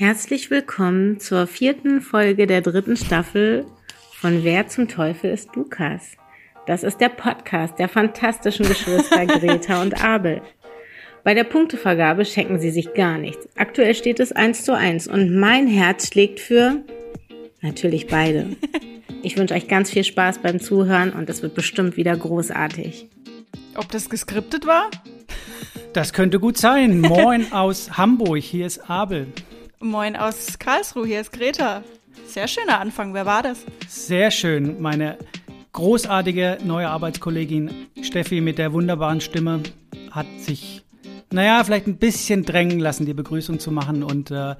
Herzlich willkommen zur vierten Folge der dritten Staffel von Wer zum Teufel ist Lukas? Das ist der Podcast der fantastischen Geschwister Greta und Abel. Bei der Punktevergabe schenken sie sich gar nichts. Aktuell steht es eins zu eins und mein Herz schlägt für natürlich beide. Ich wünsche euch ganz viel Spaß beim Zuhören und es wird bestimmt wieder großartig. Ob das geskriptet war? Das könnte gut sein. Moin aus Hamburg, hier ist Abel. Moin aus Karlsruhe, hier ist Greta. Sehr schöner Anfang, wer war das? Sehr schön, meine großartige neue Arbeitskollegin Steffi mit der wunderbaren Stimme hat sich, naja, vielleicht ein bisschen drängen lassen, die Begrüßung zu machen und äh,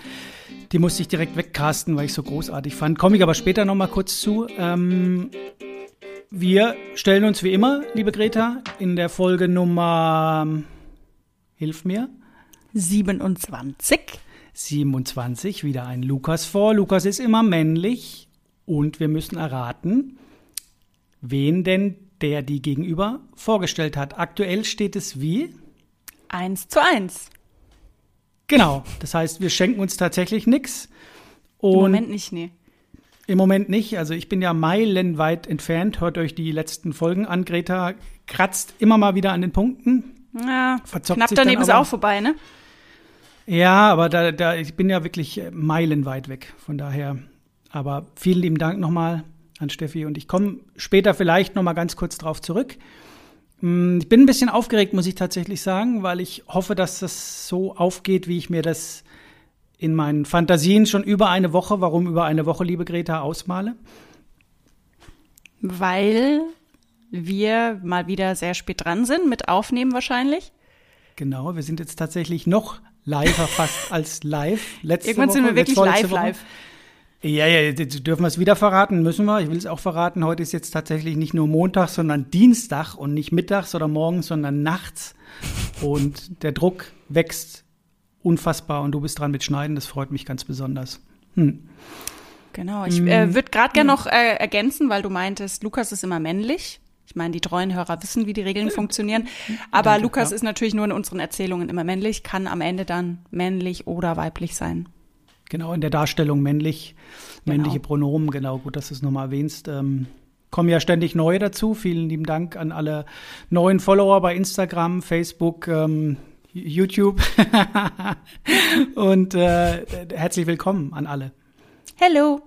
die musste ich direkt wegcasten, weil ich so großartig fand. Komme ich aber später nochmal kurz zu. Ähm, wir stellen uns wie immer, liebe Greta, in der Folge Nummer, hilf mir. 27. 27 wieder ein Lukas vor. Lukas ist immer männlich und wir müssen erraten, wen denn der die gegenüber vorgestellt hat. Aktuell steht es wie? Eins zu eins. Genau, das heißt, wir schenken uns tatsächlich nichts. Im Moment nicht, nee. Im Moment nicht. Also ich bin ja meilenweit entfernt. Hört euch die letzten Folgen an. Greta kratzt immer mal wieder an den Punkten. Ja, Verzockt knapp daneben ist auch vorbei, ne? Ja, aber da, da, ich bin ja wirklich meilenweit weg. Von daher. Aber vielen lieben Dank nochmal an Steffi und ich komme später vielleicht nochmal ganz kurz drauf zurück. Hm, ich bin ein bisschen aufgeregt, muss ich tatsächlich sagen, weil ich hoffe, dass das so aufgeht, wie ich mir das in meinen Fantasien schon über eine Woche, warum über eine Woche, liebe Greta, ausmale. Weil wir mal wieder sehr spät dran sind, mit Aufnehmen wahrscheinlich. Genau, wir sind jetzt tatsächlich noch live fast als live. Letzte Irgendwann Woche, sind wir wirklich live, live. Ja, ja, dürfen wir es wieder verraten, müssen wir. Ich will es auch verraten. Heute ist jetzt tatsächlich nicht nur Montag, sondern Dienstag und nicht mittags oder morgens, sondern nachts. Und der Druck wächst unfassbar und du bist dran mit Schneiden. Das freut mich ganz besonders. Hm. Genau, ich äh, hm. würde gerade gerne noch äh, ergänzen, weil du meintest, Lukas ist immer männlich. Ich meine, die treuen Hörer wissen, wie die Regeln funktionieren. Aber Danke, Lukas ja. ist natürlich nur in unseren Erzählungen immer männlich, kann am Ende dann männlich oder weiblich sein. Genau, in der Darstellung männlich, genau. männliche Pronomen, genau, gut, dass du es nochmal erwähnst. Ähm, kommen ja ständig neue dazu. Vielen lieben Dank an alle neuen Follower bei Instagram, Facebook, ähm, YouTube. Und äh, herzlich willkommen an alle. Hello.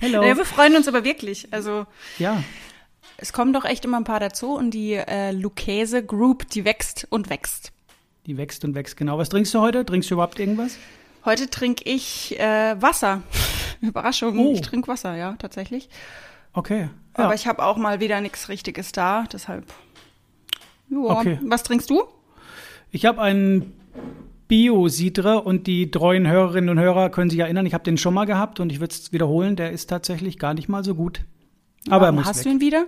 Hello. Ja, wir freuen uns aber wirklich. Also ja. Es kommen doch echt immer ein paar dazu und die äh, Lucchese Group, die wächst und wächst. Die wächst und wächst, genau. Was trinkst du heute? Trinkst du überhaupt irgendwas? Heute trinke ich äh, Wasser. Überraschung, oh. ich trinke Wasser, ja, tatsächlich. Okay. Ja. Aber ich habe auch mal wieder nichts Richtiges da, deshalb. Joa. Okay. Was trinkst du? Ich habe einen Bio-Sidre und die treuen Hörerinnen und Hörer können sich erinnern, ich habe den schon mal gehabt und ich würde es wiederholen, der ist tatsächlich gar nicht mal so gut. Aber Warum er muss hast weg. du ihn wieder?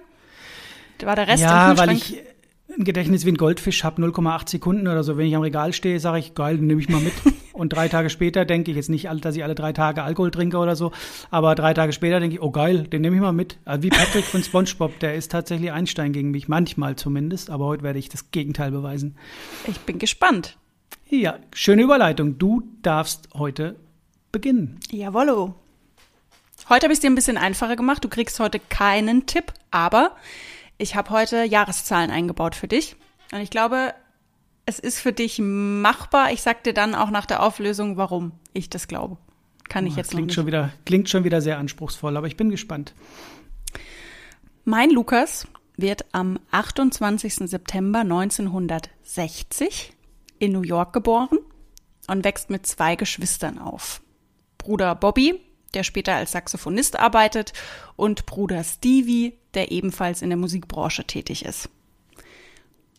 War der Rest ja, weil ich ein Gedächtnis wie ein Goldfisch habe, 0,8 Sekunden oder so. Wenn ich am Regal stehe, sage ich, geil, den nehme ich mal mit. Und drei Tage später denke ich jetzt nicht, dass ich alle drei Tage Alkohol trinke oder so, aber drei Tage später denke ich, oh geil, den nehme ich mal mit. Also wie Patrick von SpongeBob, der ist tatsächlich Einstein gegen mich, manchmal zumindest, aber heute werde ich das Gegenteil beweisen. Ich bin gespannt. Ja, schöne Überleitung. Du darfst heute beginnen. Jawollo. Heute habe ich es dir ein bisschen einfacher gemacht. Du kriegst heute keinen Tipp, aber ich habe heute Jahreszahlen eingebaut für dich. Und ich glaube, es ist für dich machbar. Ich sag dir dann auch nach der Auflösung, warum ich das glaube. Kann ich oh, jetzt klingt. Schon wieder, klingt schon wieder sehr anspruchsvoll, aber ich bin gespannt. Mein Lukas wird am 28. September 1960 in New York geboren und wächst mit zwei Geschwistern auf. Bruder Bobby, der später als Saxophonist arbeitet, und Bruder Stevie, der ebenfalls in der Musikbranche tätig ist.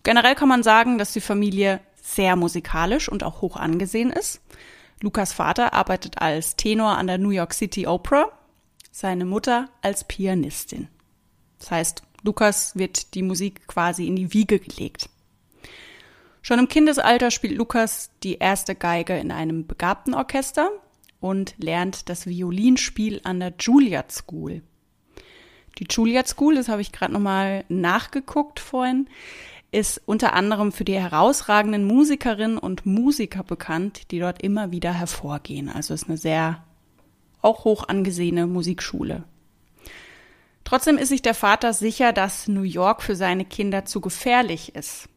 Generell kann man sagen, dass die Familie sehr musikalisch und auch hoch angesehen ist. Lukas Vater arbeitet als Tenor an der New York City Opera, seine Mutter als Pianistin. Das heißt, Lukas wird die Musik quasi in die Wiege gelegt. Schon im Kindesalter spielt Lukas die erste Geige in einem begabten Orchester und lernt das Violinspiel an der Juilliard School. Die Juilliard School, das habe ich gerade nochmal nachgeguckt vorhin, ist unter anderem für die herausragenden Musikerinnen und Musiker bekannt, die dort immer wieder hervorgehen. Also ist eine sehr auch hoch angesehene Musikschule. Trotzdem ist sich der Vater sicher, dass New York für seine Kinder zu gefährlich ist.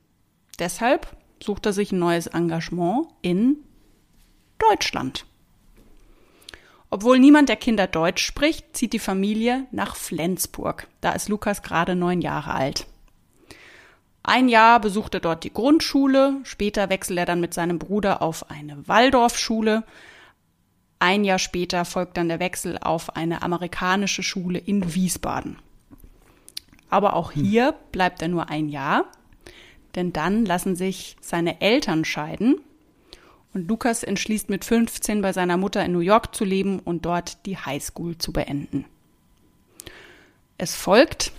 Deshalb sucht er sich ein neues Engagement in Deutschland. Obwohl niemand der Kinder Deutsch spricht, zieht die Familie nach Flensburg. Da ist Lukas gerade neun Jahre alt. Ein Jahr besucht er dort die Grundschule, später wechselt er dann mit seinem Bruder auf eine Waldorfschule. Ein Jahr später folgt dann der Wechsel auf eine amerikanische Schule in Wiesbaden. Aber auch hier bleibt er nur ein Jahr, denn dann lassen sich seine Eltern scheiden und Lukas entschließt mit 15 bei seiner Mutter in New York zu leben und dort die Highschool zu beenden. Es folgt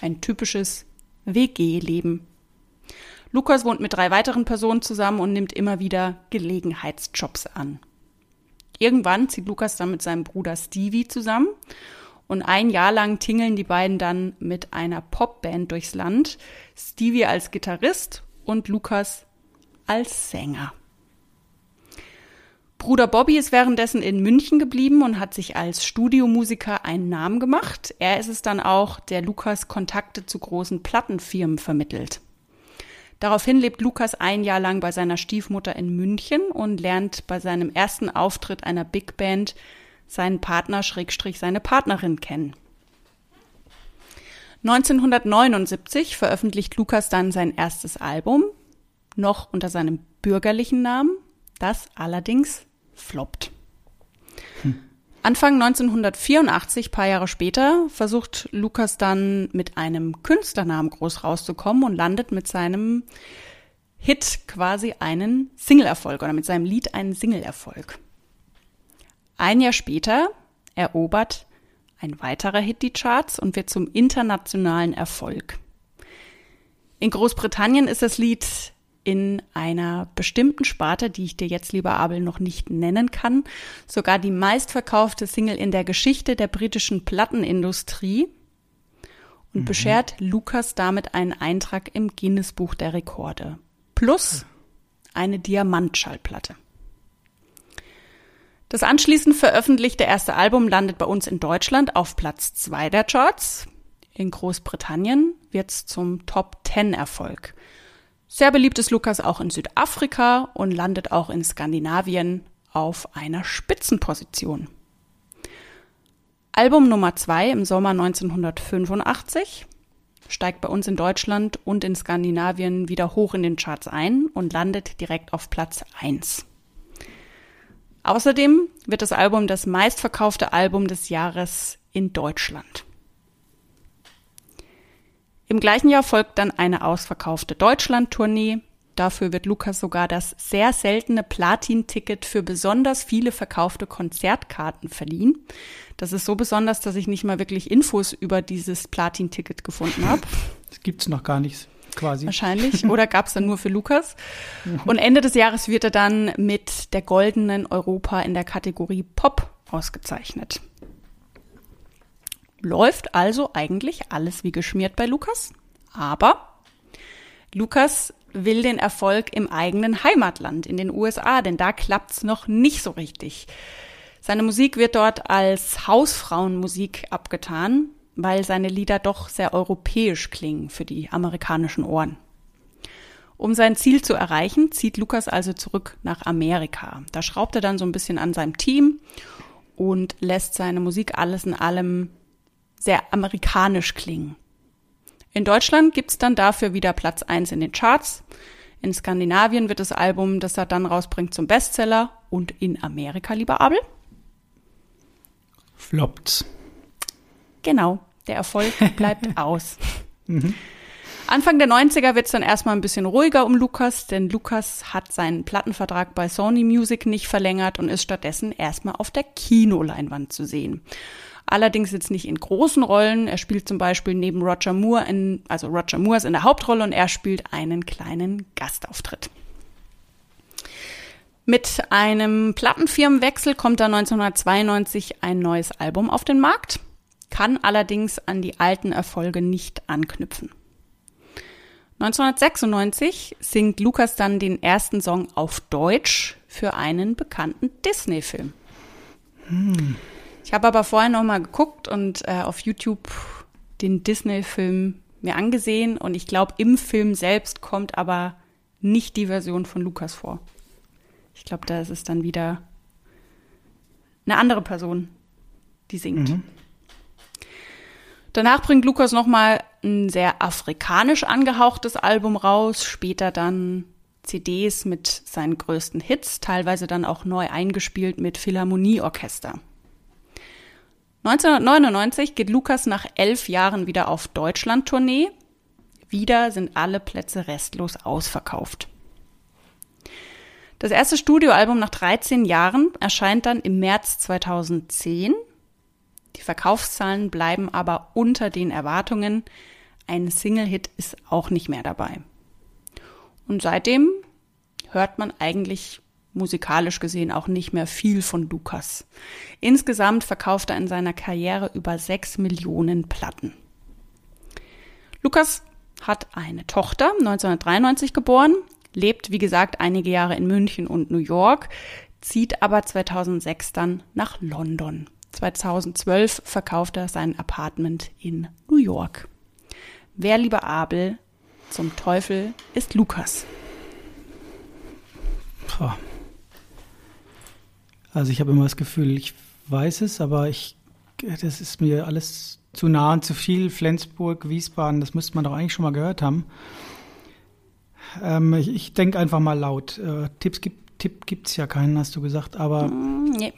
ein typisches WG-Leben. Lukas wohnt mit drei weiteren Personen zusammen und nimmt immer wieder Gelegenheitsjobs an. Irgendwann zieht Lukas dann mit seinem Bruder Stevie zusammen und ein Jahr lang tingeln die beiden dann mit einer Popband durchs Land. Stevie als Gitarrist und Lukas als Sänger. Bruder Bobby ist währenddessen in München geblieben und hat sich als Studiomusiker einen Namen gemacht. Er ist es dann auch, der Lukas Kontakte zu großen Plattenfirmen vermittelt. Daraufhin lebt Lukas ein Jahr lang bei seiner Stiefmutter in München und lernt bei seinem ersten Auftritt einer Big Band seinen Partner Schrägstrich seine Partnerin kennen. 1979 veröffentlicht Lukas dann sein erstes Album, noch unter seinem bürgerlichen Namen, das allerdings floppt. Hm. Anfang 1984, paar Jahre später, versucht Lukas dann mit einem Künstlernamen groß rauszukommen und landet mit seinem Hit quasi einen Singleerfolg oder mit seinem Lied einen Singleerfolg. Ein Jahr später erobert ein weiterer Hit die Charts und wird zum internationalen Erfolg. In Großbritannien ist das Lied in einer bestimmten Sparte, die ich dir jetzt, lieber Abel, noch nicht nennen kann, sogar die meistverkaufte Single in der Geschichte der britischen Plattenindustrie und mhm. beschert Lukas damit einen Eintrag im Guinness-Buch der Rekorde. Plus eine Diamantschallplatte. Das anschließend veröffentlichte erste Album landet bei uns in Deutschland auf Platz zwei der Charts. In Großbritannien wird's zum Top-10-Erfolg. Sehr beliebt ist Lukas auch in Südafrika und landet auch in Skandinavien auf einer Spitzenposition. Album Nummer zwei im Sommer 1985 steigt bei uns in Deutschland und in Skandinavien wieder hoch in den Charts ein und landet direkt auf Platz eins. Außerdem wird das Album das meistverkaufte Album des Jahres in Deutschland. Im gleichen Jahr folgt dann eine ausverkaufte Deutschland-Tournee. Dafür wird Lukas sogar das sehr seltene Platin-Ticket für besonders viele verkaufte Konzertkarten verliehen. Das ist so besonders, dass ich nicht mal wirklich Infos über dieses Platin-Ticket gefunden habe. Das gibt's noch gar nicht quasi. Wahrscheinlich. Oder gab's dann nur für Lukas. Und Ende des Jahres wird er dann mit der goldenen Europa in der Kategorie Pop ausgezeichnet. Läuft also eigentlich alles wie geschmiert bei Lukas. Aber Lukas will den Erfolg im eigenen Heimatland, in den USA, denn da klappt's noch nicht so richtig. Seine Musik wird dort als Hausfrauenmusik abgetan, weil seine Lieder doch sehr europäisch klingen für die amerikanischen Ohren. Um sein Ziel zu erreichen, zieht Lukas also zurück nach Amerika. Da schraubt er dann so ein bisschen an seinem Team und lässt seine Musik alles in allem sehr amerikanisch klingen. In Deutschland gibt's dann dafür wieder Platz eins in den Charts. In Skandinavien wird das Album, das er dann rausbringt, zum Bestseller. Und in Amerika, lieber Abel? Floppt. Genau, der Erfolg bleibt aus. Mhm. Anfang der 90er wird's dann erstmal ein bisschen ruhiger um Lukas, denn Lukas hat seinen Plattenvertrag bei Sony Music nicht verlängert und ist stattdessen erstmal auf der Kinoleinwand zu sehen. Allerdings jetzt nicht in großen Rollen. Er spielt zum Beispiel neben Roger Moore in, also Roger Moore ist in der Hauptrolle und er spielt einen kleinen Gastauftritt. Mit einem Plattenfirmenwechsel kommt da 1992 ein neues Album auf den Markt, kann allerdings an die alten Erfolge nicht anknüpfen. 1996 singt Lukas dann den ersten Song auf Deutsch für einen bekannten Disney-Film. Hm. Ich habe aber vorher noch mal geguckt und äh, auf YouTube den Disney-Film mir angesehen und ich glaube, im Film selbst kommt aber nicht die Version von Lukas vor. Ich glaube, da ist es dann wieder eine andere Person, die singt. Mhm. Danach bringt Lukas noch mal ein sehr afrikanisch angehauchtes Album raus, später dann CDs mit seinen größten Hits, teilweise dann auch neu eingespielt mit Philharmonieorchester. 1999 geht Lukas nach elf Jahren wieder auf Deutschland-Tournee. Wieder sind alle Plätze restlos ausverkauft. Das erste Studioalbum nach 13 Jahren erscheint dann im März 2010. Die Verkaufszahlen bleiben aber unter den Erwartungen. Ein Single-Hit ist auch nicht mehr dabei. Und seitdem hört man eigentlich musikalisch gesehen auch nicht mehr viel von Lukas. Insgesamt verkauft er in seiner Karriere über 6 Millionen Platten. Lukas hat eine Tochter, 1993 geboren, lebt, wie gesagt, einige Jahre in München und New York, zieht aber 2006 dann nach London. 2012 verkauft er sein Apartment in New York. Wer, lieber Abel, zum Teufel ist Lukas? Also ich habe immer das Gefühl, ich weiß es, aber ich, das ist mir alles zu nah und zu viel. Flensburg, Wiesbaden, das müsste man doch eigentlich schon mal gehört haben. Ähm, ich, ich denke einfach mal laut. Äh, Tipps gibt Tipp gibt's ja keinen, hast du gesagt, aber mm, nee.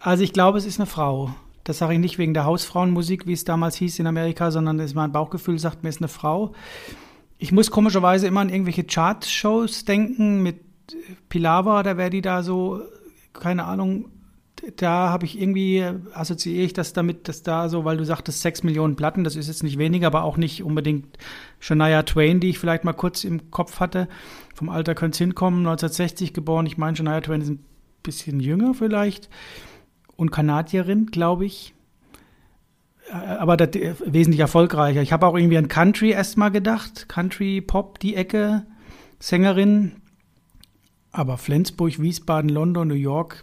also ich glaube, es ist eine Frau. Das sage ich nicht wegen der Hausfrauenmusik, wie es damals hieß in Amerika, sondern ist mein Bauchgefühl sagt mir, es ist eine Frau. Ich muss komischerweise immer an irgendwelche Chart-Shows denken mit Pilava, da wäre die da so, keine Ahnung, da habe ich irgendwie, assoziiere ich das damit, dass da so, weil du sagtest, sechs Millionen Platten, das ist jetzt nicht wenig, aber auch nicht unbedingt Shania Twain, die ich vielleicht mal kurz im Kopf hatte. Vom Alter könnte es hinkommen, 1960 geboren. Ich meine, Shania Twain ist ein bisschen jünger vielleicht und Kanadierin, glaube ich. Aber das, wesentlich erfolgreicher. Ich habe auch irgendwie an Country erstmal gedacht. Country, Pop, die Ecke, Sängerin. Aber Flensburg, Wiesbaden, London, New York,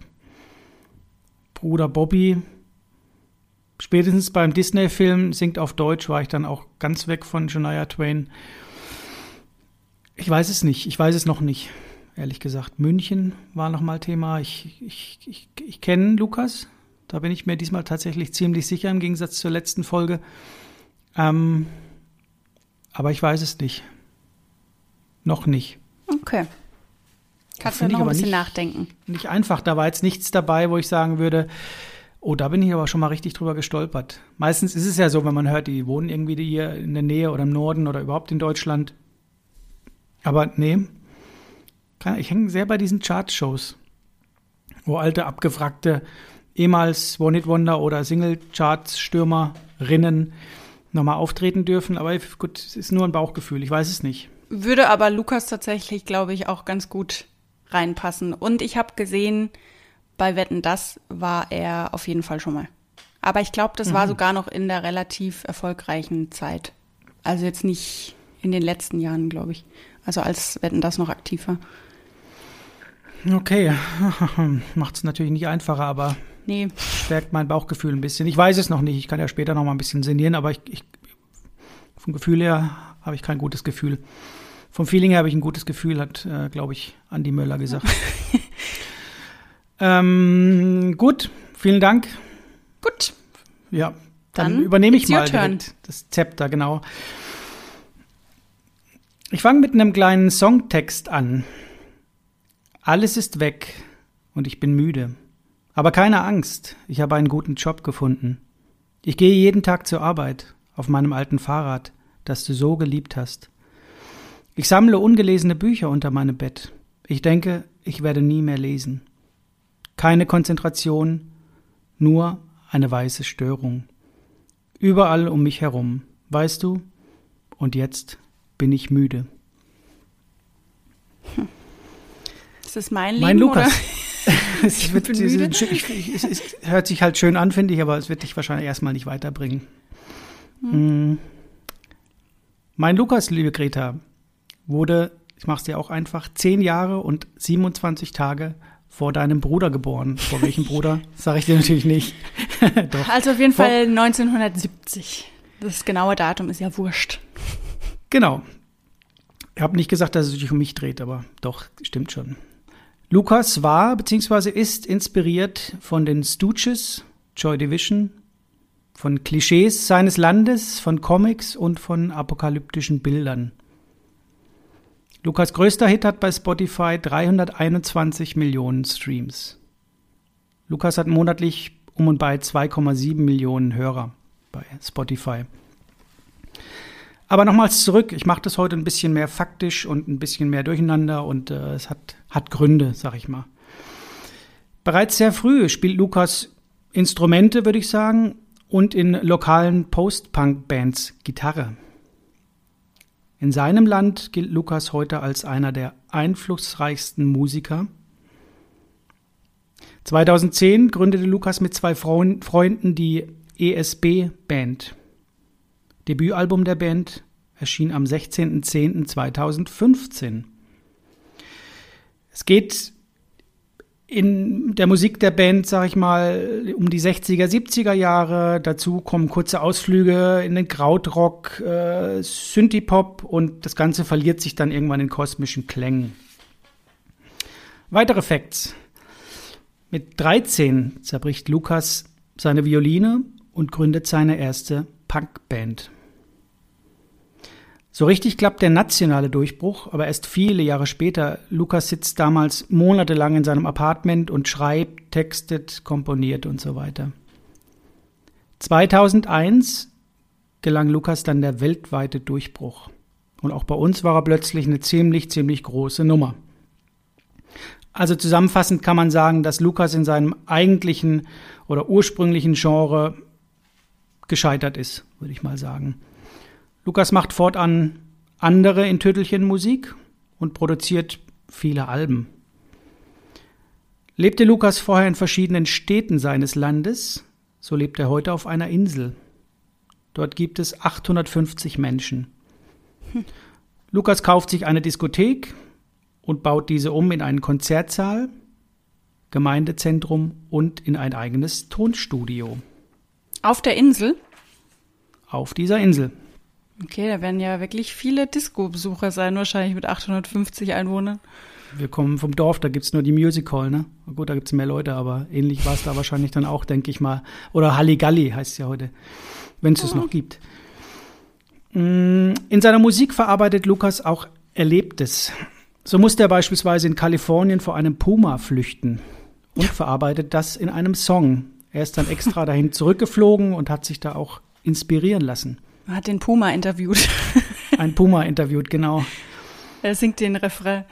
Bruder Bobby. Spätestens beim Disney-Film singt auf Deutsch war ich dann auch ganz weg von Shania Twain. Ich weiß es nicht, ich weiß es noch nicht, ehrlich gesagt. München war nochmal Thema. Ich, ich, ich, ich kenne Lukas, da bin ich mir diesmal tatsächlich ziemlich sicher im Gegensatz zur letzten Folge. Ähm, aber ich weiß es nicht. Noch nicht. Okay. Kannst du noch ein bisschen nicht, nachdenken. Nicht einfach. Da war jetzt nichts dabei, wo ich sagen würde, oh, da bin ich aber schon mal richtig drüber gestolpert. Meistens ist es ja so, wenn man hört, die wohnen irgendwie hier in der Nähe oder im Norden oder überhaupt in Deutschland. Aber nee, ich hänge sehr bei diesen Chart-Shows, wo alte, abgefragte, ehemals One-Hit-Wonder oder Single-Charts-Stürmerinnen nochmal auftreten dürfen. Aber gut, es ist nur ein Bauchgefühl. Ich weiß es nicht. Würde aber Lukas tatsächlich, glaube ich, auch ganz gut reinpassen. Und ich habe gesehen, bei Wetten das war er auf jeden Fall schon mal. Aber ich glaube, das mhm. war sogar noch in der relativ erfolgreichen Zeit. Also jetzt nicht in den letzten Jahren, glaube ich. Also als Wetten das noch aktiv war. Okay, macht es natürlich nicht einfacher, aber nee. stärkt mein Bauchgefühl ein bisschen. Ich weiß es noch nicht, ich kann ja später noch mal ein bisschen sinnieren, aber ich, ich vom Gefühl her habe ich kein gutes Gefühl. Vom Feeling her habe ich ein gutes Gefühl, hat, äh, glaube ich, Andi Möller gesagt. ähm, gut, vielen Dank. Gut. Ja, dann, dann übernehme ich mal das Zepter, genau. Ich fange mit einem kleinen Songtext an. Alles ist weg und ich bin müde. Aber keine Angst, ich habe einen guten Job gefunden. Ich gehe jeden Tag zur Arbeit auf meinem alten Fahrrad, das du so geliebt hast. Ich sammle ungelesene Bücher unter meinem Bett. Ich denke, ich werde nie mehr lesen. Keine Konzentration, nur eine weiße Störung. Überall um mich herum, weißt du? Und jetzt bin ich müde. Hm. Ist das mein Leben? Mein Lukas. es, wird? Es, es, es, hört sich halt schön an, finde ich, aber es wird dich wahrscheinlich erstmal nicht weiterbringen. Hm. hm. Mein Lukas, liebe Greta, wurde, ich mach's dir auch einfach, zehn Jahre und 27 Tage vor deinem Bruder geboren. Vor welchem Bruder? Sag ich dir natürlich nicht. Also auf jeden vor Fall 1970. Das genaue Datum ist ja wurscht. Genau. Ich habe nicht gesagt, dass es sich um mich dreht, aber doch, stimmt schon. Lukas war bzw. ist inspiriert von den Stooges, Joy Division, von Klischees seines Landes, von Comics und von apokalyptischen Bildern. Lukas größter Hit hat bei Spotify 321 Millionen Streams. Lukas hat monatlich um und bei 2,7 Millionen Hörer bei Spotify. Aber nochmals zurück, ich mache das heute ein bisschen mehr faktisch und ein bisschen mehr durcheinander und äh, es hat, hat Gründe, sag ich mal. Bereits sehr früh spielt Lukas Instrumente, würde ich sagen, und in lokalen Post-Punk-Bands Gitarre. In seinem Land gilt Lukas heute als einer der einflussreichsten Musiker. 2010 gründete Lukas mit zwei Freunden die ESB Band. Debütalbum der Band erschien am 16.10.2015. Es geht in der Musik der Band, sag ich mal, um die 60er, 70er Jahre. Dazu kommen kurze Ausflüge in den Krautrock, äh, Synthie-Pop und das Ganze verliert sich dann irgendwann in kosmischen Klängen. Weitere Facts. Mit 13 zerbricht Lukas seine Violine und gründet seine erste Punkband. So richtig klappt der nationale Durchbruch, aber erst viele Jahre später. Lukas sitzt damals monatelang in seinem Apartment und schreibt, textet, komponiert und so weiter. 2001 gelang Lukas dann der weltweite Durchbruch. Und auch bei uns war er plötzlich eine ziemlich, ziemlich große Nummer. Also zusammenfassend kann man sagen, dass Lukas in seinem eigentlichen oder ursprünglichen Genre gescheitert ist, würde ich mal sagen. Lukas macht fortan andere in Tüttelchen Musik und produziert viele Alben. Lebte Lukas vorher in verschiedenen Städten seines Landes, so lebt er heute auf einer Insel. Dort gibt es 850 Menschen. Hm. Lukas kauft sich eine Diskothek und baut diese um in einen Konzertsaal, Gemeindezentrum und in ein eigenes Tonstudio. Auf der Insel? Auf dieser Insel. Okay, da werden ja wirklich viele Disco-Besucher sein, wahrscheinlich mit 850 Einwohnern. Wir kommen vom Dorf, da gibt es nur die Music Hall, ne? Gut, da gibt es mehr Leute, aber ähnlich war es da wahrscheinlich dann auch, denke ich mal. Oder Halligalli heißt es ja heute, wenn es es noch gibt. Mm, in seiner Musik verarbeitet Lukas auch Erlebtes. So musste er beispielsweise in Kalifornien vor einem Puma flüchten und verarbeitet das in einem Song. Er ist dann extra dahin zurückgeflogen und hat sich da auch inspirieren lassen. Man hat den Puma interviewt. Ein Puma interviewt, genau. Er singt den Refrain.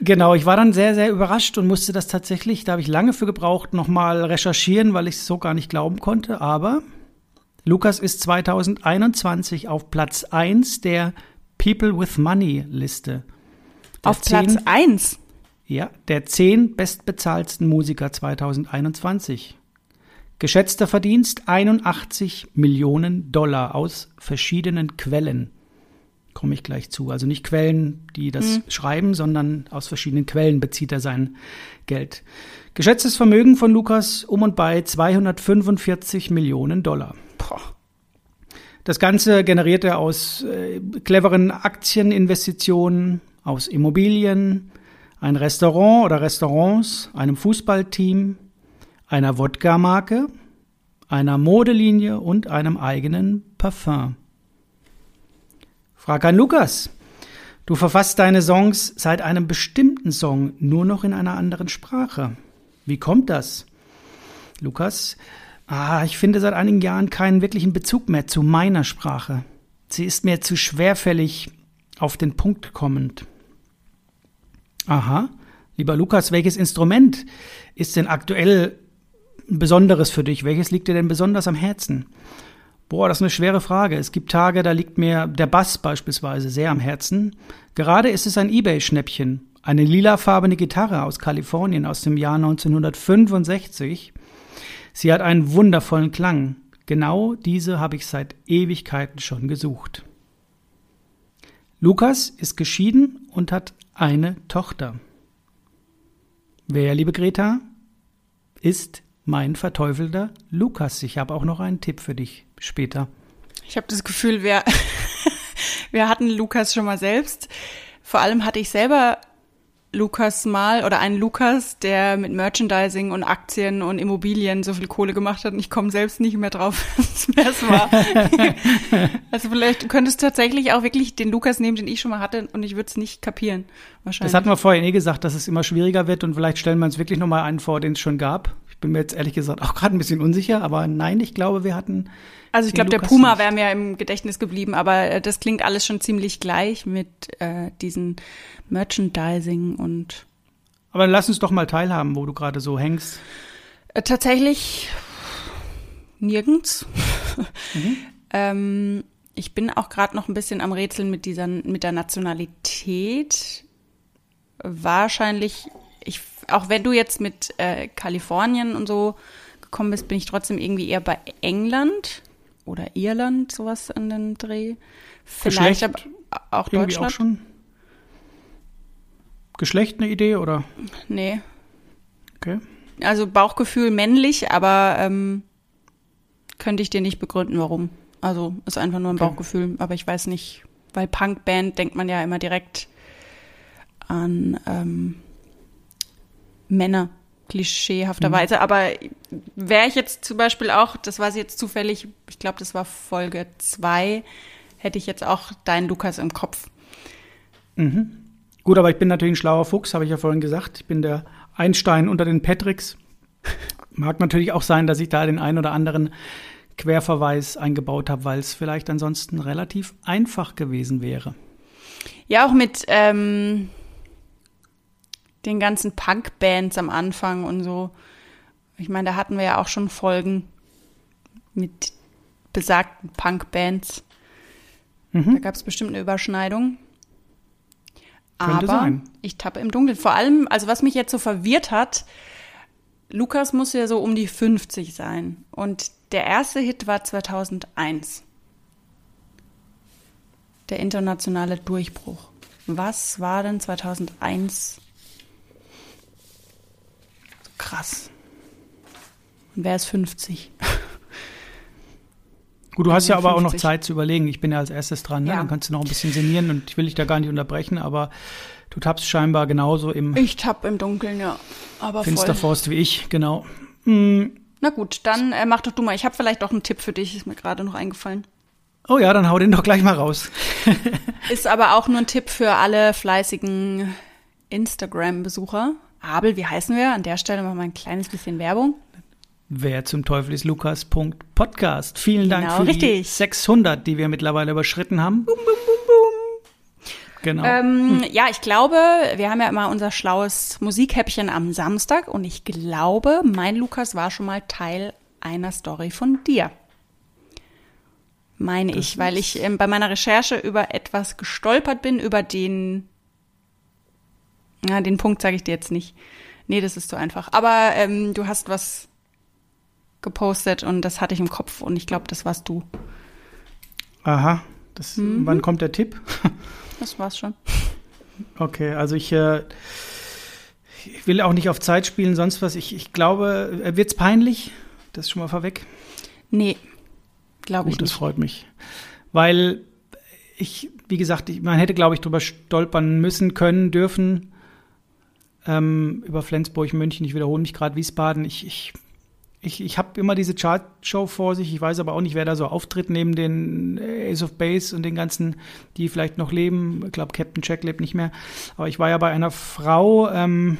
Genau, ich war dann sehr, sehr überrascht und musste das tatsächlich, da habe ich lange für gebraucht, nochmal recherchieren, weil ich es so gar nicht glauben konnte. Aber Lukas ist 2021 auf Platz 1 der People with Money Liste. auf Platz 1? Ja, der 10 bestbezahlten Musiker 2021. Geschätzter Verdienst 81 Millionen Dollar aus verschiedenen Quellen. Komme ich gleich zu. Also nicht Quellen, die das mhm. schreiben, sondern aus verschiedenen Quellen bezieht er sein Geld. Geschätztes Vermögen von Lukas um und bei 245 Millionen Dollar. Boah. Das Ganze generiert er aus äh, cleveren Aktieninvestitionen, aus Immobilien, ein Restaurant oder Restaurants, einem Fußballteam, einer Wodka-Marke, einer Modelinie und einem eigenen Parfum. Frag an Lukas. Du verfasst deine Songs seit einem bestimmten Song nur noch in einer anderen Sprache. Wie kommt das? Lukas, ah, ich finde seit einigen Jahren keinen wirklichen Bezug mehr zu meiner Sprache. Sie ist mir zu schwerfällig auf den Punkt kommend. Aha, lieber Lukas, welches Instrument ist denn aktuell Besonderes für dich? Welches liegt dir denn besonders am Herzen? Boah, das ist eine schwere Frage. Es gibt Tage, da liegt mir der Bass beispielsweise sehr am Herzen. Gerade ist es ein Ebay-Schnäppchen. Eine lilafarbene Gitarre aus Kalifornien aus dem Jahr 1965. Sie hat einen wundervollen Klang. Genau diese habe ich seit Ewigkeiten schon gesucht. Lukas ist geschieden und hat eine Tochter. Wer, liebe Greta, ist mein verteufelter Lukas? Ich habe auch noch einen Tipp für dich später. Ich habe das Gefühl, wir, wir hatten Lukas schon mal selbst. Vor allem hatte ich selber Lukas mal oder einen Lukas, der mit Merchandising und Aktien und Immobilien so viel Kohle gemacht hat und ich komme selbst nicht mehr drauf, wer es war. also vielleicht könntest du tatsächlich auch wirklich den Lukas nehmen, den ich schon mal hatte und ich würde es nicht kapieren. Wahrscheinlich. Das hatten wir vorhin eh gesagt, dass es immer schwieriger wird und vielleicht stellen wir uns wirklich nochmal einen vor, den es schon gab. Ich bin mir jetzt ehrlich gesagt auch gerade ein bisschen unsicher, aber nein, ich glaube, wir hatten. Also ich glaube, der Puma wäre mir im Gedächtnis geblieben, aber äh, das klingt alles schon ziemlich gleich mit äh, diesen Merchandising und. Aber lass uns doch mal teilhaben, wo du gerade so hängst. Äh, tatsächlich nirgends. Mhm. ähm, ich bin auch gerade noch ein bisschen am Rätseln mit dieser, mit der Nationalität. Wahrscheinlich, ich, auch wenn du jetzt mit äh, Kalifornien und so gekommen bist, bin ich trotzdem irgendwie eher bei England oder Irland, sowas an den Dreh. Vielleicht aber auch Deutschland. Auch schon. Geschlecht eine Idee oder? Nee. Okay. Also Bauchgefühl männlich, aber ähm, könnte ich dir nicht begründen, warum. Also ist einfach nur ein okay. Bauchgefühl, aber ich weiß nicht, weil Punkband denkt man ja immer direkt an ähm, Männer, klischeehafterweise. Mhm. Aber wäre ich jetzt zum Beispiel auch, das war jetzt zufällig, ich glaube, das war Folge zwei, hätte ich jetzt auch deinen Lukas im Kopf. Mhm. Gut, aber ich bin natürlich ein schlauer Fuchs, habe ich ja vorhin gesagt. Ich bin der Einstein unter den Patricks. Mag natürlich auch sein, dass ich da den einen oder anderen Querverweis eingebaut habe, weil es vielleicht ansonsten relativ einfach gewesen wäre. Ja, auch mit ähm, den ganzen Punk-Bands am Anfang und so. Ich meine, da hatten wir ja auch schon Folgen mit besagten Punk-Bands. Mhm. Da gab es bestimmt eine Überschneidung. Könnte aber sein. ich tappe im Dunkeln. Vor allem, also was mich jetzt so verwirrt hat, Lukas muss ja so um die 50 sein. Und der erste Hit war 2001. Der internationale Durchbruch. Was war denn 2001? Krass. Und wer ist 50? Gut, du hast ja aber auch noch Zeit zu überlegen. Ich bin ja als erstes dran, ne? Ja. Dann kannst du noch ein bisschen sinnieren und ich will dich da gar nicht unterbrechen, aber du tappst scheinbar genauso im. Ich tapp im Dunkeln, ja. Aber Finsterforst wie ich, genau. Mhm. Na gut, dann äh, mach doch du mal. Ich habe vielleicht auch einen Tipp für dich, ist mir gerade noch eingefallen. Oh ja, dann hau den doch gleich mal raus. ist aber auch nur ein Tipp für alle fleißigen Instagram-Besucher. Abel, wie heißen wir? An der Stelle machen wir ein kleines bisschen Werbung. Wer zum Teufel ist Lukas? Podcast. Vielen genau, Dank für richtig. die 600, die wir mittlerweile überschritten haben. Bum, bum, bum, bum. Genau. Ähm, hm. Ja, ich glaube, wir haben ja immer unser schlaues Musikhäppchen am Samstag und ich glaube, mein Lukas war schon mal Teil einer Story von dir. Meine das ich, weil ich ähm, bei meiner Recherche über etwas gestolpert bin, über den, na, den Punkt sage ich dir jetzt nicht. Nee, das ist zu einfach. Aber ähm, du hast was gepostet und das hatte ich im Kopf und ich glaube, das warst du. Aha. Das, mhm. Wann kommt der Tipp? Das war's schon. Okay, also ich, äh, ich will auch nicht auf Zeit spielen, sonst was. Ich, ich glaube, äh, wird's peinlich? Das ist schon mal vorweg. Nee, glaube ich nicht. Das freut mich. Weil ich, wie gesagt, ich, man hätte, glaube ich, drüber stolpern müssen, können, dürfen. Ähm, über Flensburg, München, ich wiederhole mich gerade, Wiesbaden. Ich, ich ich, ich habe immer diese Chartshow vor sich. Ich weiß aber auch nicht, wer da so auftritt neben den Ace of Base und den ganzen, die vielleicht noch leben. Ich glaube, Captain Jack lebt nicht mehr. Aber ich war ja bei einer Frau. Ähm,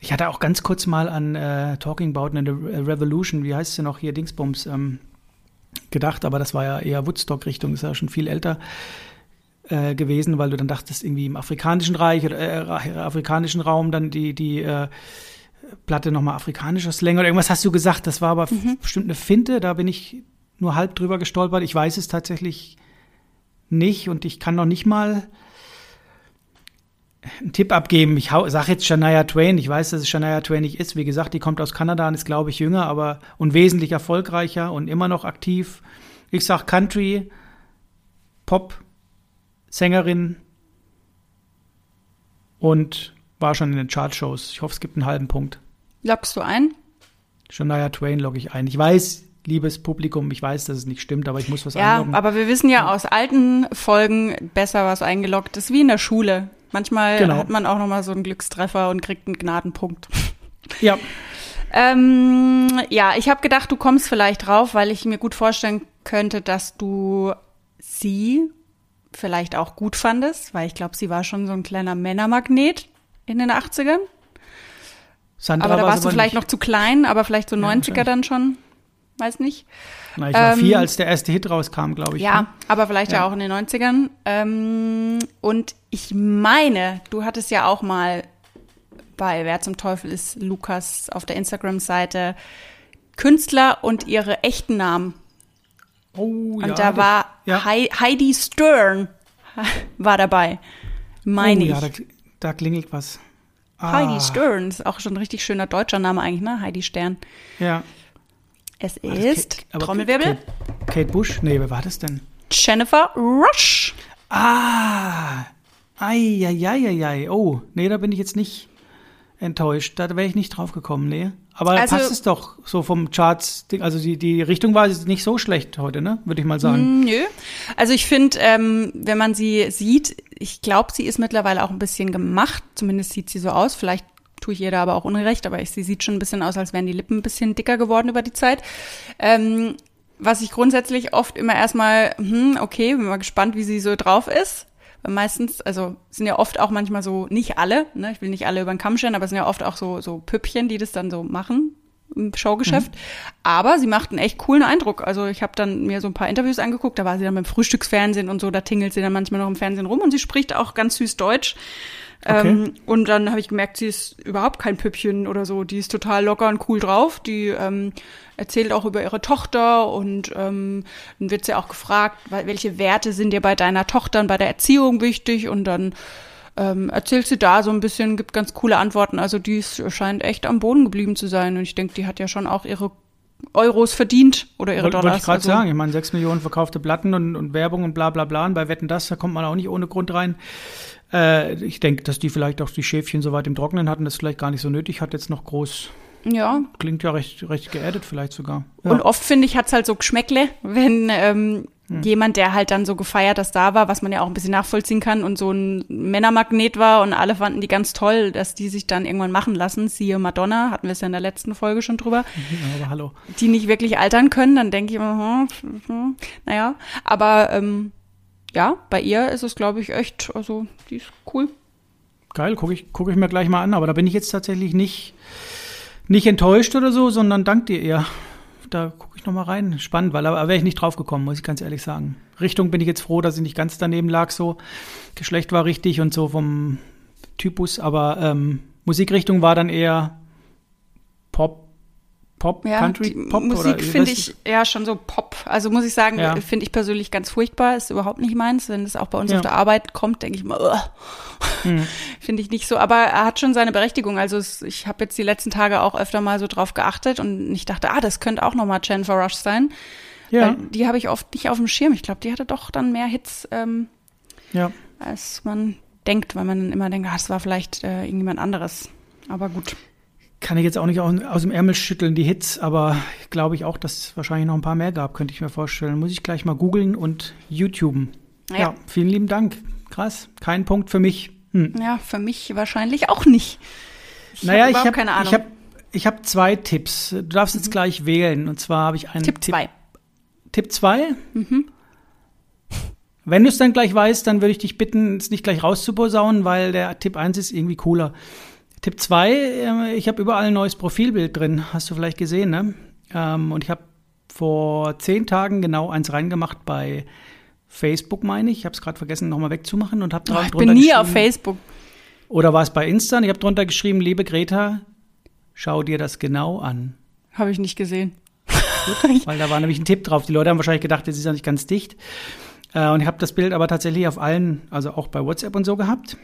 ich hatte auch ganz kurz mal an äh, Talking About a Revolution, wie heißt sie noch hier, Dingsbums, ähm, gedacht. Aber das war ja eher Woodstock-Richtung, ist ja schon viel älter äh, gewesen, weil du dann dachtest, irgendwie im afrikanischen Reich oder äh, afrikanischen Raum dann die, die äh, Platte nochmal afrikanischer Slang oder irgendwas hast du gesagt. Das war aber mhm. bestimmt eine Finte. Da bin ich nur halb drüber gestolpert. Ich weiß es tatsächlich nicht und ich kann noch nicht mal einen Tipp abgeben. Ich sage jetzt Shania Twain. Ich weiß, dass es Shania Twain nicht ist. Wie gesagt, die kommt aus Kanada und ist, glaube ich, jünger, aber und wesentlich erfolgreicher und immer noch aktiv. Ich sag Country, Pop, Sängerin und war schon in den Chartshows. Ich hoffe, es gibt einen halben Punkt. Lockst du ein? Shania Twain logge ich ein. Ich weiß, liebes Publikum, ich weiß, dass es nicht stimmt, aber ich muss was Ja, einloggen. aber wir wissen ja aus alten Folgen besser was eingeloggt ist, wie in der Schule. Manchmal Genau. hat man auch noch mal so einen Glückstreffer und kriegt einen Gnadenpunkt. ja, Ähm, ja, ich habe gedacht, du kommst vielleicht drauf, weil ich mir gut vorstellen könnte, dass du sie vielleicht auch gut fandest, weil ich glaube, sie war schon so ein kleiner Männermagnet in den 80ern. Sandra Aber da war's warst du aber vielleicht nicht. noch zu klein, aber vielleicht so Ja, 90er wahrscheinlich. dann schon. Weiß nicht. Na, ich war ähm, vier, als der erste Hit rauskam, glaube ich. Ja, ne? aber vielleicht ja. Ja. auch in den 90ern. Ähm, und ich meine, du hattest ja auch mal bei Wer zum Teufel ist Lukas auf der Instagram-Seite Künstler und ihre echten Namen. Oh, Und ja, da war ja. Hei- Heidi Stern war dabei. Meine oh, ich. ja, da, da klingelt was. Ah, Heidi Stern ist auch schon ein richtig schöner deutscher Name eigentlich, ne? Heidi Stern. Ja. Es ist Kate- Trommelwirbel Kate, Kate Bush? Nee, wer war das denn? Jennifer Rush. Ah, ei, Oh, nee, da bin ich jetzt nicht enttäuscht. Da wäre ich nicht drauf gekommen, nee. Aber Also- passt es doch so vom Charts. Also die, die Richtung war nicht so schlecht heute, ne? Würde ich mal sagen. Nö. Also ich finde, ähm, wenn man sie sieht, ich glaube, sie ist mittlerweile auch ein bisschen gemacht. Zumindest sieht sie so aus. Vielleicht tue ich ihr da aber auch Unrecht, aber ich, sie sieht schon ein bisschen aus, als wären die Lippen ein bisschen dicker geworden über die Zeit. Ähm, was ich grundsätzlich oft immer erstmal, hm, okay, bin mal gespannt, wie sie so drauf ist. Meistens, also sind ja oft auch manchmal so, nicht alle, ne, ich will nicht alle über den Kamm scheren, aber es sind ja oft auch so, so Püppchen, die das dann so machen im Showgeschäft. Aber sie macht einen echt coolen Eindruck. Also ich habe dann mir so ein paar Interviews angeguckt, da war sie dann beim Frühstücksfernsehen und so, da tingelt sie dann manchmal noch im Fernsehen rum und sie spricht auch ganz süß Deutsch. Okay. Ähm, und dann habe ich gemerkt, sie ist überhaupt kein Püppchen oder so. Die ist total locker und cool drauf. Die ähm, erzählt auch über ihre Tochter und ähm, dann wird sie auch gefragt, welche Werte sind dir bei deiner Tochter und bei der Erziehung wichtig? Und dann ähm, erzählt sie da so ein bisschen, gibt ganz coole Antworten. Also die scheint echt am Boden geblieben zu sein. Und ich denke, die hat ja schon auch ihre Euros verdient oder ihre Wollte wollte Dollars. ich gerade also, sagen. Ich meine, sechs Millionen verkaufte Platten und, und Werbung und bla bla bla. Und bei Wetten das, da kommt man auch nicht ohne Grund rein. Äh, ich denke, dass die vielleicht auch die Schäfchen so weit im Trocknen hatten, das vielleicht gar nicht so nötig hat, jetzt noch groß. Ja, Klingt ja recht, recht geaddet vielleicht sogar. Ja. Und oft, finde ich, hat's halt so Geschmäckle, wenn ähm, jemand, der halt dann so gefeiert das da war, was man ja auch ein bisschen nachvollziehen kann und so ein Männermagnet war und alle fanden die ganz toll, dass die sich dann irgendwann machen lassen. Siehe Madonna, hatten wir es ja in der letzten Folge schon drüber, Ja, aber hallo. die nicht wirklich altern können, dann denke ich immer, hm, hm, naja, aber ähm, ja, bei ihr ist es, glaube ich, echt, also die ist cool. Geil, gucke ich, guck ich mir gleich mal an. Aber da bin ich jetzt tatsächlich nicht, nicht enttäuscht oder so, sondern dank dir eher. Da gucke ich noch mal rein. Spannend, weil da wäre ich nicht drauf gekommen, muss ich ganz ehrlich sagen. Richtung bin ich jetzt froh, dass ich nicht ganz daneben lag. So Geschlecht war richtig und so vom Typus, aber ähm, Musikrichtung war dann eher Pop, Pop, Ja, Country, Pop Musik finde ich ja schon so Pop. Also muss ich sagen, Ja. finde ich persönlich ganz furchtbar. Ist überhaupt nicht meins. Wenn es auch bei uns Ja. auf der Arbeit kommt, denke ich mal, ugh. Hm. finde ich nicht so. Aber er hat schon seine Berechtigung. Also es, ich habe jetzt die letzten Tage auch öfter mal so drauf geachtet und ich dachte, ah, das könnte auch nochmal Jennifer Rush sein. Ja, Weil die habe ich oft nicht auf dem Schirm. Ich glaube, die hatte doch dann mehr Hits, ähm, ja. als man denkt, weil man immer denkt, ah, das war vielleicht äh, irgendjemand anderes. Aber gut. Kann ich jetzt auch nicht aus, dem Ärmel schütteln, die Hits, aber glaube ich auch, dass es wahrscheinlich noch ein paar mehr gab, könnte ich mir vorstellen. Muss ich gleich mal googeln und YouTuben. Ja. Ja. vielen lieben Dank. Krass. Kein Punkt für mich. Hm. Ja, für mich wahrscheinlich auch nicht. Ich naja, hab ich habe keine Ahnung. ich hab, ich hab zwei Tipps. Du darfst jetzt gleich wählen. Und zwar habe ich einen Tipp 2. Tipp 2. Wenn du es dann gleich weißt, dann würde ich dich bitten, es nicht gleich rauszuposaunen, weil der Tipp 1 ist irgendwie cooler. Tipp 2, äh, ich habe überall ein neues Profilbild drin, hast du vielleicht gesehen, ne? Ähm, und ich habe vor zehn Tagen genau eins reingemacht bei Facebook, meine ich. Ich habe es gerade vergessen, nochmal wegzumachen und habe Oh, drauf ich drunter bin nie auf geschrieben- Facebook. Oder war es bei Insta? Und ich habe drunter geschrieben, liebe Greta, schau dir das genau an. Habe ich nicht gesehen. Weil da war nämlich ein Tipp drauf. Die Leute haben wahrscheinlich gedacht, das ist ja nicht ganz dicht. Äh, und ich habe das Bild aber tatsächlich auf allen, also auch bei WhatsApp und so gehabt.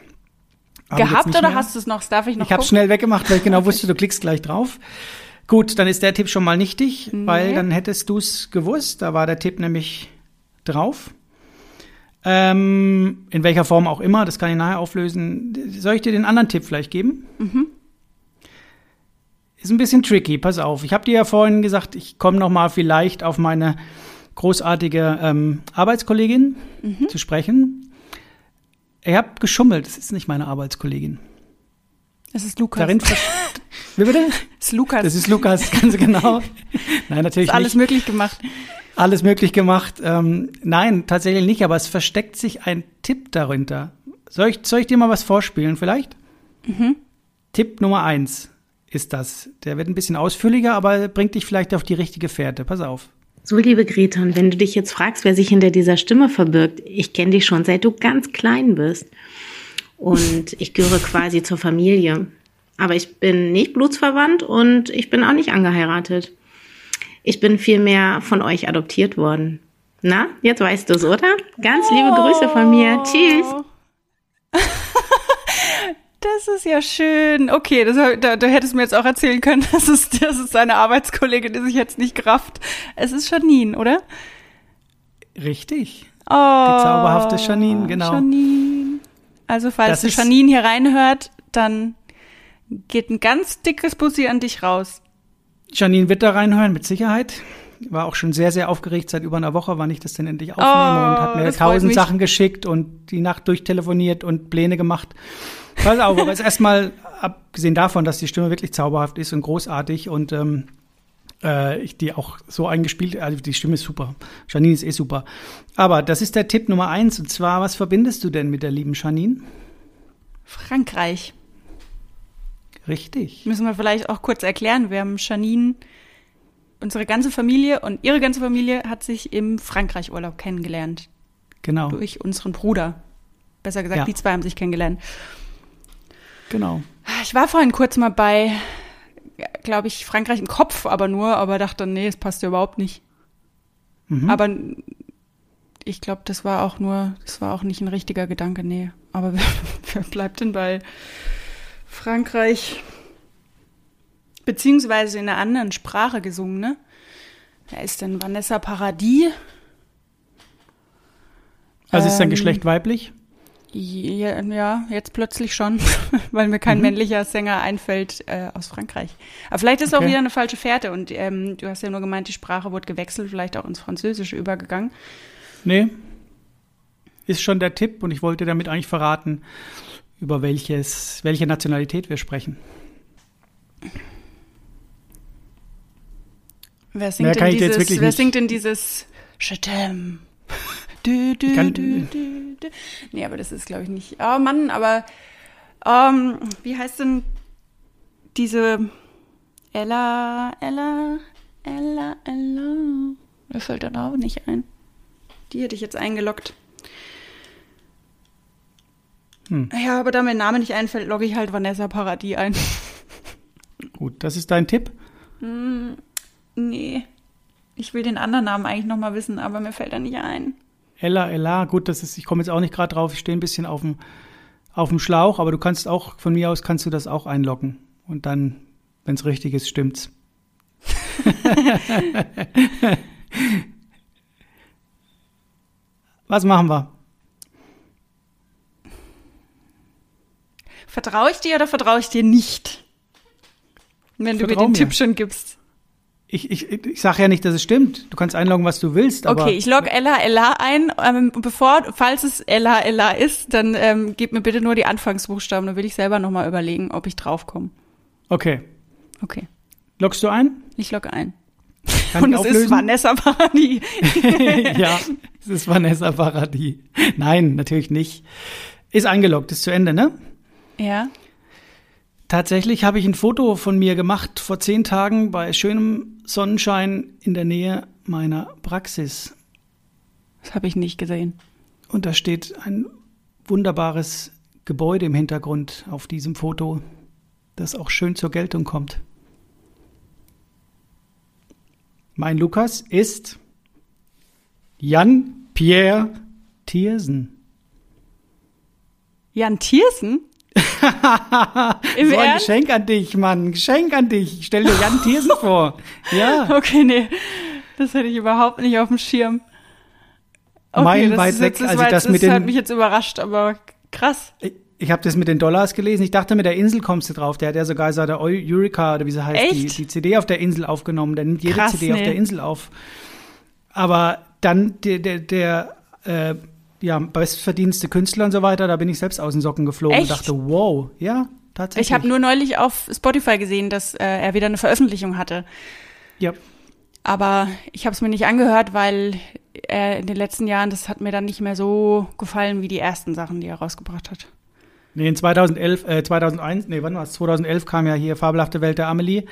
Gehabt oder mehr. hast du es noch? Das darf ich noch Ich habe schnell weggemacht, weil ich genau wusste, du klickst gleich drauf. Gut, dann ist der Tipp schon mal nichtig, weil dann hättest du es gewusst. Da war der Tipp nämlich drauf. Ähm, in welcher Form auch immer, das kann ich nachher auflösen. Soll ich dir den anderen Tipp vielleicht geben? Mhm. Ist ein bisschen tricky, pass auf. Ich habe dir ja vorhin gesagt, ich komme noch mal vielleicht auf meine großartige ähm, Arbeitskollegin mhm. zu sprechen. Ich habe geschummelt, das ist nicht meine Arbeitskollegin. Es ist Lukas. Darin Wie bitte? Das ist Lukas. Das ist Lukas, ganz genau. Nein, natürlich ist alles nicht. möglich gemacht. Alles möglich gemacht. Ähm, nein, tatsächlich nicht, aber es versteckt sich ein Tipp darunter. Soll ich, soll ich dir mal was vorspielen vielleicht? Mhm. Tipp Nummer eins ist das. Der wird ein bisschen ausführlicher, aber bringt dich vielleicht auf die richtige Fährte. Pass auf. So, liebe Greta, und wenn du dich jetzt fragst, wer sich hinter dieser Stimme verbirgt, ich kenne dich schon seit du ganz klein bist. Und ich gehöre quasi zur Familie. Aber ich bin nicht blutsverwandt und ich bin auch nicht angeheiratet. Ich bin vielmehr von euch adoptiert worden. Na, jetzt weißt du es, oder? Ganz liebe Grüße von mir. Tschüss. Das ist ja schön. Okay, das, da, da hättest du mir jetzt auch erzählen können, dass es, das ist seine Arbeitskollegin, die sich jetzt nicht kraft. Es ist Janine, oder? Richtig. Oh, die zauberhafte Janine, genau. Janine. Also falls das Janine hier reinhört, dann geht ein ganz dickes Bussi an dich raus. Janine wird da reinhören, mit Sicherheit. War auch schon sehr, sehr aufgeregt. Seit über einer Woche, wann ich das denn endlich aufnehme oh, und hat mir tausend Sachen geschickt und die Nacht durchtelefoniert und Pläne gemacht. Pass auf, aber jetzt erstmal, abgesehen davon, dass die Stimme wirklich zauberhaft ist und großartig und ähm, äh, ich die auch so eingespielt, also die Stimme ist super. Janine ist eh super. Aber das ist der Tipp Nummer eins. Und zwar, was verbindest du denn mit der lieben Janine? Frankreich. Richtig. Müssen wir vielleicht auch kurz erklären. Wir haben Janine, unsere ganze Familie und ihre ganze Familie hat sich im Frankreich-Urlaub kennengelernt. Genau. Durch unseren Bruder. Besser gesagt, ja. die zwei haben sich kennengelernt. Genau. Ich war vorhin kurz mal bei, glaube ich, Frankreich im Kopf, aber nur, aber dachte, nee, es passt ja überhaupt nicht. Mhm. Aber ich glaube, das war auch nur, das war auch nicht ein richtiger Gedanke, nee. Aber wer, wer bleibt denn bei Frankreich, beziehungsweise in einer anderen Sprache gesungen, ne? Wer ist denn Vanessa Paradis? Also ist dein ähm, Geschlecht weiblich? Ja, ja, jetzt plötzlich schon, weil mir kein mhm. männlicher Sänger einfällt äh, aus Frankreich. Aber vielleicht ist okay. auch wieder eine falsche Fährte und ähm, du hast ja nur gemeint, die Sprache wurde gewechselt, vielleicht auch ins Französische übergegangen. Nee, ist schon der Tipp und ich wollte damit eigentlich verraten, über welches, welche Nationalität wir sprechen. Wer singt, denn dieses, wer singt denn dieses Chatem? Du, du, kann, du, du, du. Nee, aber das ist, glaube ich, nicht. Oh Mann, aber ähm, wie heißt denn diese Ella, Ella, Ella, Ella? Mir fällt der Name nicht ein. Die hätte ich jetzt eingeloggt. Hm. Ja, aber da mir der Name nicht einfällt, logge ich halt Vanessa Paradis ein. Gut, das ist dein Tipp? Hm, nee. Ich will den anderen Namen eigentlich noch mal wissen, aber mir fällt er nicht ein. Ella, Ella, gut, das ist, ich komme jetzt auch nicht gerade drauf, ich stehe ein bisschen auf dem, auf dem Schlauch, aber du kannst auch, von mir aus kannst du das auch einloggen. Und dann, wenn es richtig ist, stimmt's. Was machen wir? Vertraue ich dir oder vertraue ich dir nicht? Wenn Vertrau du mir den mir. Tipp schon gibst. Ich, ich, ich sage ja nicht, dass es stimmt. Du kannst einloggen, was du willst. okay, ich log Ella Ella ein. Ähm, bevor, falls es Ella Ella ist, dann ähm, gib mir bitte nur die Anfangsbuchstaben. Dann will ich selber nochmal überlegen, ob ich draufkomme. Okay. Okay. Loggst du ein? Ich logge ein. Kann Und es ist Vanessa Paradis. ja, es ist Vanessa Paradis. Nein, natürlich nicht. Ist eingeloggt, ist zu Ende, ne? Ja. Tatsächlich habe ich ein Foto von mir gemacht vor zehn Tagen bei schönem Sonnenschein in der Nähe meiner Praxis. Das habe ich nicht gesehen. Und da steht ein wunderbares Gebäude im Hintergrund auf diesem Foto, das auch schön zur Geltung kommt. Mein Lukas ist Jan-Pierre Thiersen. Jan Thiersen? Im so ein Ernst? Geschenk an dich, Mann. Geschenk an dich. stell dir Jan Thiersen vor. Ja. Okay, nee. Das hätte ich überhaupt nicht auf dem Schirm. Okay, meilenweit das ist weg. als ich das jetzt, mit das hat den, mich jetzt überrascht, aber krass. ich, ich habe das mit den Dollars gelesen. Ich dachte, mit der Insel kommst du drauf. Der hat ja sogar seine Eu- Eureka oder wie sie heißt, die, die CD auf der Insel aufgenommen. Der nimmt jede Krass, CD auf nee. der Insel auf. Aber dann der, der, der äh, ja, bestverdienste Künstler und so weiter, da bin ich selbst aus den Socken geflogen Echt? und dachte, wow, ja, tatsächlich. Ich habe nur neulich auf Spotify gesehen, dass äh, er wieder eine Veröffentlichung hatte. ja, Aber ich habe es mir nicht angehört, weil er in den letzten Jahren, das hat mir dann nicht mehr so gefallen wie die ersten Sachen, die er rausgebracht hat. Nee, in 2011, äh, 2001, nee, wann war es? 2011 kam ja hier Fabelhafte Welt der Amelie.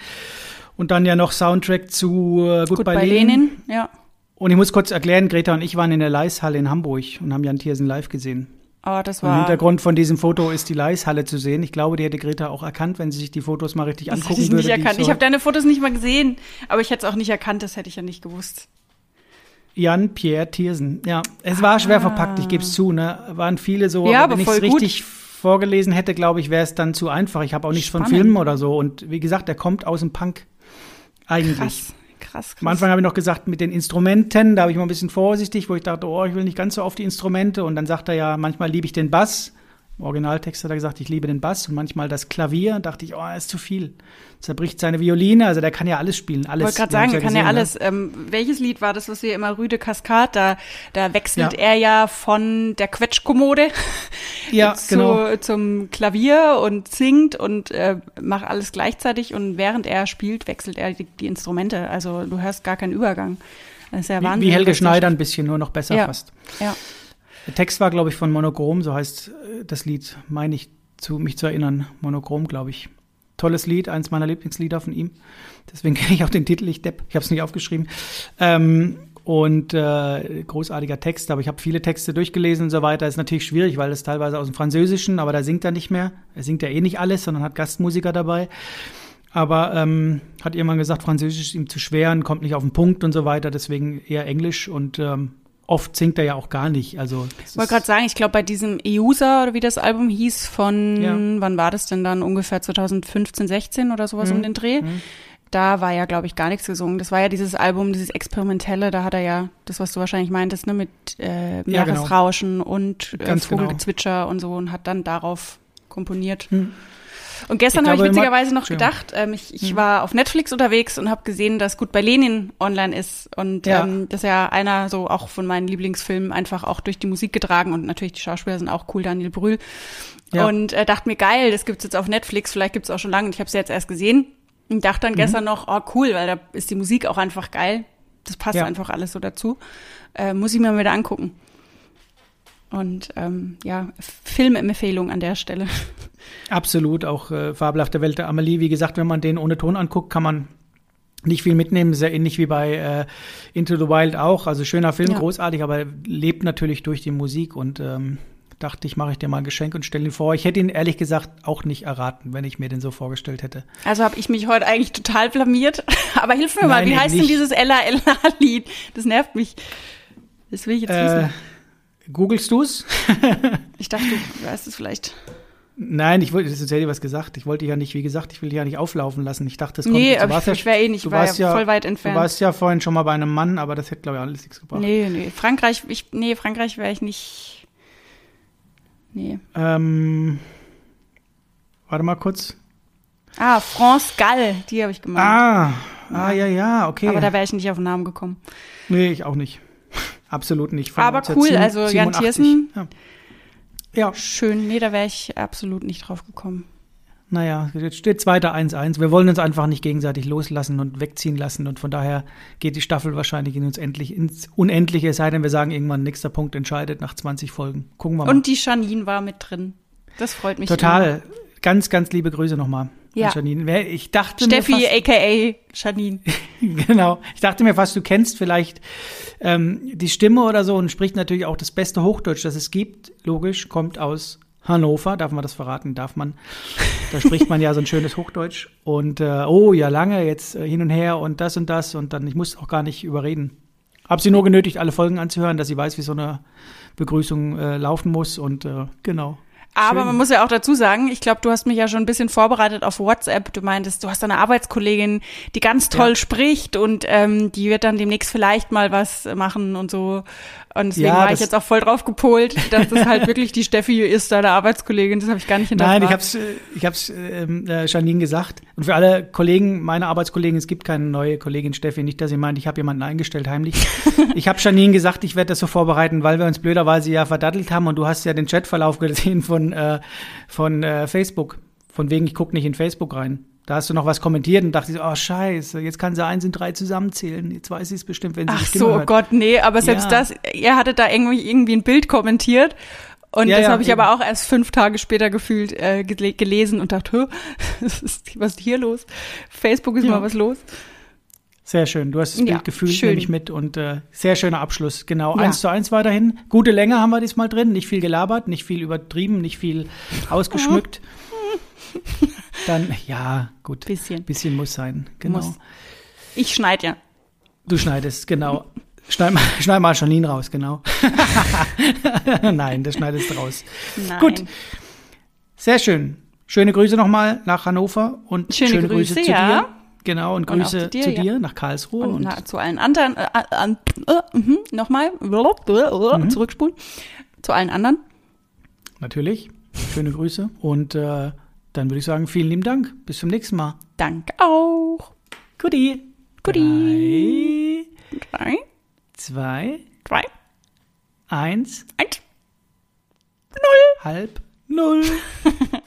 Und dann ja noch Soundtrack zu äh, bei, bei Lenin. Lenin, ja. Und ich muss kurz erklären, Greta und ich waren in der Leishalle in Hamburg und haben Jan Thiersen live gesehen. Aber das Und Im war. Hintergrund von diesem Foto ist die Leishalle zu sehen. Ich glaube, die hätte Greta auch erkannt, wenn sie sich die Fotos mal richtig Das angucken hätte ich würde. nicht erkannt. so Ich habe deine Fotos nicht mal gesehen, aber ich hätte es auch nicht erkannt, das hätte ich ja nicht gewusst. Jan Pierre Thiersen. Ja, es war schwer verpackt, ich gebe es zu. Ne? Waren viele so, Ja, aber wenn ich es richtig vorgelesen hätte, glaube ich, wäre es dann zu einfach. Ich habe auch nichts von Spannend. Filmen oder so. Und wie gesagt, der kommt aus dem Punk. Eigentlich. Krass, krass, krass. Am Anfang habe ich noch gesagt, mit den Instrumenten, da habe ich mal ein bisschen vorsichtig, wo ich dachte, oh, ich will nicht ganz so auf die Instrumente. Und dann sagt er ja, manchmal liebe ich den Bass. Im Originaltext hat er gesagt, ich liebe den Bass und manchmal das Klavier. Dachte ich, oh, er ist zu viel. Zerbricht seine Violine, also der kann ja alles spielen, Ich alles. wollte gerade sagen, er kann ja gesehen, ne? alles. Ähm, welches Lied war das, was wir immer Rüde Kaskad? Da, da wechselt Ja. er ja von der Quetschkommode Ja, zu, genau. zum Klavier und singt und äh, macht alles gleichzeitig und während er spielt, wechselt er die, die Instrumente. Also du hörst gar keinen Übergang. Das ist ja Wie, Wahnsinn. wie Helge was der- Schneider ein bisschen, nur noch besser Ja. fast. Ja. Der Text war, glaube ich, von Monochrom, so heißt äh, das Lied, meine ich, zu, mich zu erinnern. Monochrom, glaube ich. Tolles Lied, eins meiner Lieblingslieder von ihm. Deswegen kenne ich auch den Titel, ich Depp. Ich habe es nicht aufgeschrieben. Ähm, und äh, großartiger Text, aber ich habe viele Texte durchgelesen und so weiter. Ist natürlich schwierig, weil das teilweise aus dem Französischen, aber da singt er nicht mehr. Er singt ja eh nicht alles, sondern hat Gastmusiker dabei. Aber ähm, hat irgendwann gesagt, Französisch ist ihm zu schwer und kommt nicht auf den Punkt und so weiter. Deswegen eher Englisch und ähm, oft singt er ja auch gar nicht. Also Ich wollte gerade sagen, ich glaube, bei diesem EUSA oder wie das Album hieß, von Ja. wann war das denn dann? Ungefähr 2015, 16 oder sowas Mhm. um den Dreh. Da war ja, glaube ich, gar nichts gesungen. Das war ja dieses Album, dieses Experimentelle, da hat er ja das, was du wahrscheinlich meintest, ne, mit äh, Ja, genau. Meeresrauschen und äh, genau. Vogelgezwitscher und so und hat dann darauf komponiert. Hm. Und gestern habe ich witzigerweise noch gedacht, ähm, ich, ich Hm. war auf Netflix unterwegs und habe gesehen, dass Gut bei Lenin online ist. Und Ja. ähm, das ist ja einer so auch von meinen Lieblingsfilmen einfach auch durch die Musik getragen. Und natürlich die Schauspieler sind auch cool, Daniel Brühl. Ja. Und äh, dachte mir, geil, das gibt's jetzt auf Netflix, vielleicht gibt's auch schon lange. Und ich habe es jetzt erst gesehen. Und dachte Mhm. dann gestern noch, oh cool, weil da ist die Musik auch einfach geil. Das passt Ja. einfach alles so dazu. Äh, muss ich mir mal wieder angucken. Und ähm, ja, Filmempfehlung an der Stelle. Absolut, auch äh, Fabelhafte Welt der Amelie. Wie gesagt, wenn man den ohne Ton anguckt, kann man nicht viel mitnehmen. Sehr ähnlich wie bei äh, Into the Wild auch. Also schöner Film, Ja. großartig, aber lebt natürlich durch die Musik und ähm, dachte ich, mache ich dir mal ein Geschenk und stelle ihn vor. Ich hätte ihn ehrlich gesagt auch nicht erraten, wenn ich mir den so vorgestellt hätte. Also habe ich mich heute eigentlich total blamiert. Aber hilf mir mal, Nein, wie eben heißt denn nicht. dieses Ella Ella Lied? Das nervt mich. Das will ich jetzt Äh, wissen. Googelst du's? Ich dachte, du weißt es vielleicht. Nein, ich wollte, das ist ja was gesagt. Ich wollte ja nicht, wie gesagt, ich will dich ja nicht auflaufen lassen. Ich dachte, es kommt. Nee, du aber warst ich, ich wäre eh nicht, du ich war ja, voll weit Du entfernt. warst ja vorhin schon mal bei einem Mann, aber das hätte, glaube ich, alles nichts gebracht. nee, nee. Frankreich, ich, nee, Frankreich wäre ich nicht. Nee. Ähm, warte mal kurz. Ah, France Gall, die habe ich gemacht. Ah, ah, ja, ja, okay. Aber da wäre ich nicht auf den Namen gekommen. nee, ich auch nicht. Absolut nicht. Von Aber 1987. cool, also Jan Thiersen- Ja. ja, Schön. Nee, da wäre ich absolut nicht drauf gekommen. naja, jetzt steht zweiter 1-1. Wir wollen uns einfach nicht gegenseitig loslassen und wegziehen lassen und von daher geht die Staffel wahrscheinlich in uns endlich ins Unendliche, es sei denn, wir sagen irgendwann, nächster Punkt entscheidet nach 20 Folgen. Gucken wir mal. Und die Janine war mit drin. Das freut mich. Total. Ganz, ganz liebe Grüße nochmal. Ja. an Janine. Ich dachte Immer. mir Steffi, fast, aka Janine. Genau. Ich dachte mir fast, du kennst vielleicht ähm, die Stimme oder so und spricht natürlich auch das beste Hochdeutsch, das es gibt. Logisch, kommt aus Hannover. Darf man das verraten? Darf man. Da spricht man ja so ein schönes Hochdeutsch. Und äh, oh, ja, lange jetzt äh, hin und her und das und das. Und dann, ich muss auch gar nicht überreden. Hab sie nur genötigt, alle Folgen anzuhören, dass sie weiß, wie so eine Begrüßung äh, laufen muss. Und äh, genau. Aber Schön. man muss ja auch dazu sagen, ich glaube, du hast mich ja schon ein bisschen vorbereitet auf WhatsApp. Du meintest, du hast eine Arbeitskollegin, die ganz toll Ja. spricht und ähm, die wird dann demnächst vielleicht mal was machen und so. Und deswegen Ja, war ich jetzt auch voll drauf gepolt, dass das halt wirklich die Steffi ist, deine Arbeitskollegin. Das habe ich gar nicht hinterfragt. Nein, ich hab's, äh, ich hab's ähm, äh, Janine gesagt. Und für alle Kollegen, meine Arbeitskollegen, es gibt keine neue Kollegin Steffi. Nicht, dass ihr meint, ich habe jemanden eingestellt heimlich. ich habe Janine gesagt, ich werde das so vorbereiten, weil wir uns blöderweise ja verdattelt haben und du hast ja den Chatverlauf gesehen von, äh, von äh, Facebook. Von wegen, ich guck nicht in Facebook rein. Da hast du noch was kommentiert und dachte ich, so, oh scheiße, jetzt kann sie eins in drei zusammenzählen. Jetzt weiß sie es bestimmt, wenn sie Ach die Stimme so, oh hört. Gott, nee, aber selbst Ja. das, ihr hattet da irgendwie, irgendwie ein Bild kommentiert. Und Ja, das ja, habe ich eben. aber auch erst fünf Tage später gefühlt äh, gele gelesen und dachte, "Hä, was ist, hier los? Facebook ist mal was los. Sehr schön. Du hast das Bild gefühlt, schön. nehme ich mit. Und äh, sehr schöner Abschluss. Genau, eins zu eins weiterhin. Gute Länge haben wir diesmal drin. Nicht viel gelabert, nicht viel übertrieben, nicht viel ausgeschmückt. Dann, ja, gut. Bisschen. Bisschen muss sein. Genau. Muss. Ich schneide ja. Du schneidest, genau. Schneid mal, schneid mal Janine raus, genau. Nein, das schneidest du raus. Nein. Gut. Sehr schön. Schöne Grüße nochmal nach Hannover und Schöne schöne, Grüße, Grüße, zu ja. dir. Genau, und Und Grüße zu dir, zu ja. dir nach Karlsruhe. Und Und, na, zu allen anderen, äh, äh, äh, mhm, nochmal, Mhm. zurückspulen. Zu allen anderen. Natürlich. Schöne Grüße. Und äh, dann würde ich sagen, vielen lieben Dank. Bis zum nächsten Mal. Danke auch. Guti. Guti. Drei, Drei, zwei, zwei, eins, eins. halb, null.